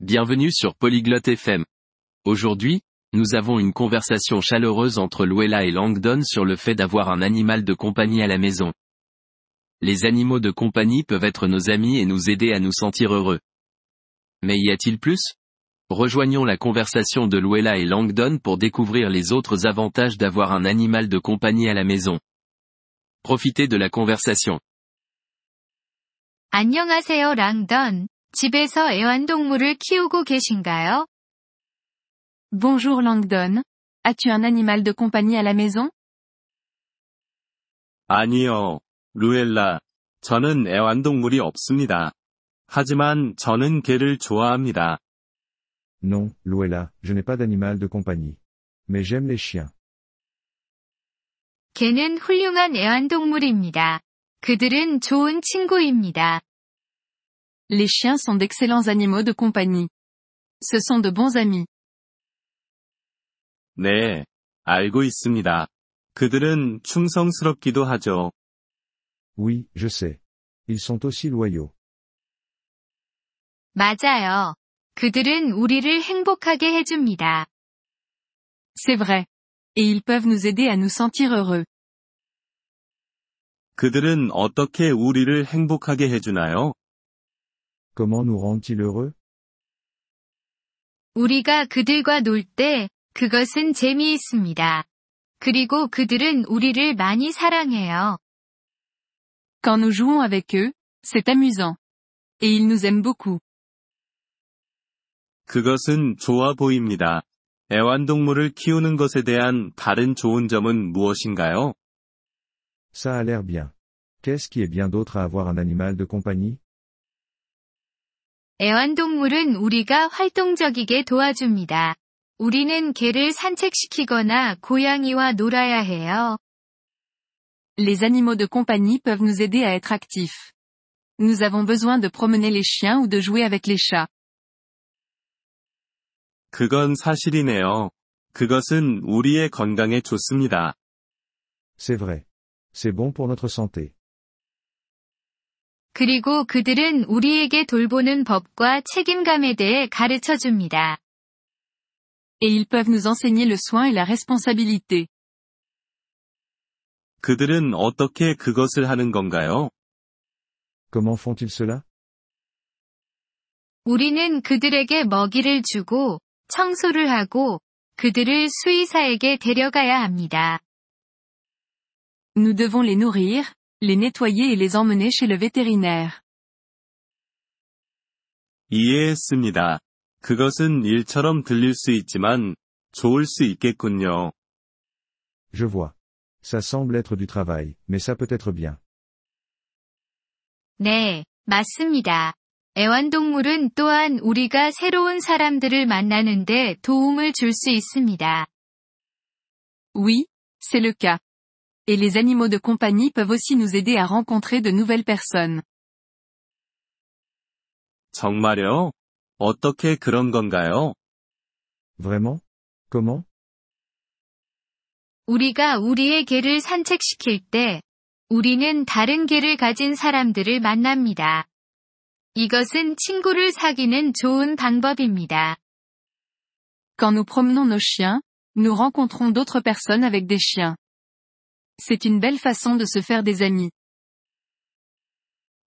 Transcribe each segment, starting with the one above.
Bienvenue sur Polyglotte FM. Aujourd'hui, nous avons une conversation chaleureuse entre Luella et Langdon sur le fait d'avoir un animal de compagnie à la maison. Les animaux de compagnie peuvent être nos amis et nous aider à nous sentir heureux. Mais y a-t-il plus Rejoignons la conversation de Luella et Langdon pour découvrir les autres avantages d'avoir un animal de compagnie à la maison. Profitez de la conversation. 안녕하세요, 랑던. 집에서 애완동물을 키우고 계신가요? Bonjour Langdon. As-tu un animal de compagnie à la maison? 아니요, 루엘라. 저는 애완동물이 없습니다. 하지만 저는 개를 좋아합니다. Non, Luella, je n'ai pas d'animal de compagnie. Mais j'aime les chiens. 개는 훌륭한 애완동물입니다. 그들은 좋은 친구입니다. Les chiens sont d'excellents animaux de compagnie. Ce sont de bons amis. 네, 알고 있습니다. 그들은 충성스럽기도 하죠. Oui, je sais. Ils sont aussi loyaux. 맞아요. 그들은 우리를 행복하게 해줍니다. C'est vrai. Et ils peuvent nous aider à nous sentir heureux. 그들은 어떻게 우리를 행복하게 해주나요? Comment nous rendent-ils heureux 우리가 그들과 놀 때, 그것은 재미있습니다. 그리고 그들은 우리를 많이 사랑해요. Quand nous jouons avec eux, c'est amusant. Et ils nous aiment beaucoup. 그것은 좋아 보입니다. 애완동물을 키우는 것에 대한 다른 좋은 점은 무엇인가요? Ça a l'air bien. Qu'est-ce qui est bien d'autre à avoir un animal de compagnie 애완동물은 우리가 활동적이게 도와줍니다. 우리는 개를 산책시키거나 고양이와 놀아야 해요. Les animaux de compagnie peuvent nous aider à être actifs. Nous avons besoin de promener les chiens ou de jouer avec les chats. 그건 사실이네요. 그것은 우리의 건강에 좋습니다. C'est vrai. C'est bon pour notre santé. 그리고 그들은 우리에게 돌보는 법과 책임감에 대해 가르쳐 줍니다. Et ils peuvent nous enseigner le soin et la responsabilité. 그들은 어떻게 그것을 하는 건가요? Comment font-ils cela 우리는 그들에게 먹이를 주고, 청소를 하고, 그들을 수의사에게 데려가야 합니다. Nous devons les nourrir, les nettoyer et les emmener chez le vétérinaire. 이해했습니다. 그것은 일처럼 들릴 수 있지만, 좋을 수 있겠군요. Je vois. Ça semble être du travail, mais ça peut être bien. 네, 맞습니다. 애완동물은 또한 우리가 새로운 사람들을 만나는데 도움을 줄 수 있습니다. Oui, c'est le cas. Et les animaux de compagnie peuvent aussi nous aider à rencontrer de nouvelles personnes. 정말요? 어떻게 그런 건가요? Vraiment Comment 우리가 우리의 개를 산책시킬 때, 우리는 다른 개를 가진 사람들을 만납니다. 이것은 친구를 사귀는 좋은 방법입니다. Quand nous promenons nos chiens, nous rencontrons d'autres personnes avec des chiens. C'est une belle façon de se faire des amis.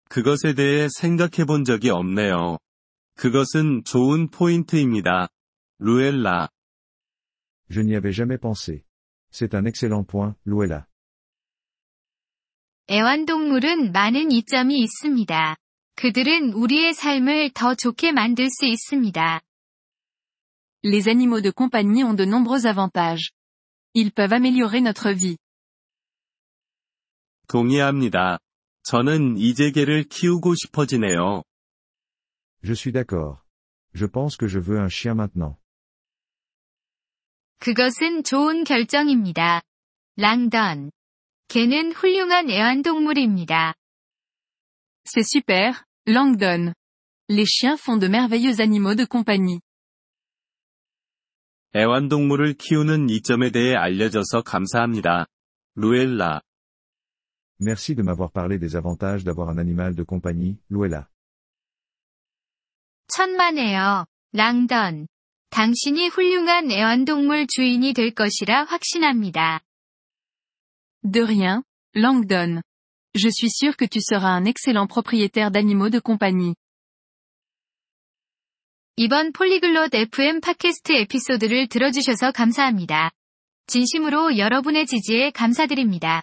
그것에 대해 생각해 본 적이 없네요. 그것은 좋은 포인트입니다. 루엘라. Je n'y avais jamais pensé. C'est un excellent point, Luella. 애완동물은 많은 이점이 있습니다. 그들은 우리의 삶을 더 좋게 만들 수 있습니다. Les animaux de compagnie ont de nombreux avantages. Ils peuvent améliorer notre vie. 동의합니다. 저는 이제 개를 키우고 싶어지네요. Je suis d'accord. Je pense que je veux un chien maintenant. 그것은 좋은 결정입니다. 랑던. 개는 훌륭한 애완동물입니다. C'est super, Langdon. Les chiens font de merveilleux animaux de compagnie. 애완동물을 키우는 이점에 대해 알려줘서 감사합니다. 루엘라. Merci de m'avoir parlé des avantages d'avoir un animal de compagnie, Luella. 천만에요. 랑던. 당신이 훌륭한 애완동물 주인이 될 것이라 확신합니다. De rien, Langdon. Je suis sûr que tu seras un excellent propriétaire d'animaux de compagnie. 이번 폴리글롯 FM 팟캐스트 에피소드를 들어주셔서 감사합니다. 진심으로 여러분의 지지에 감사드립니다.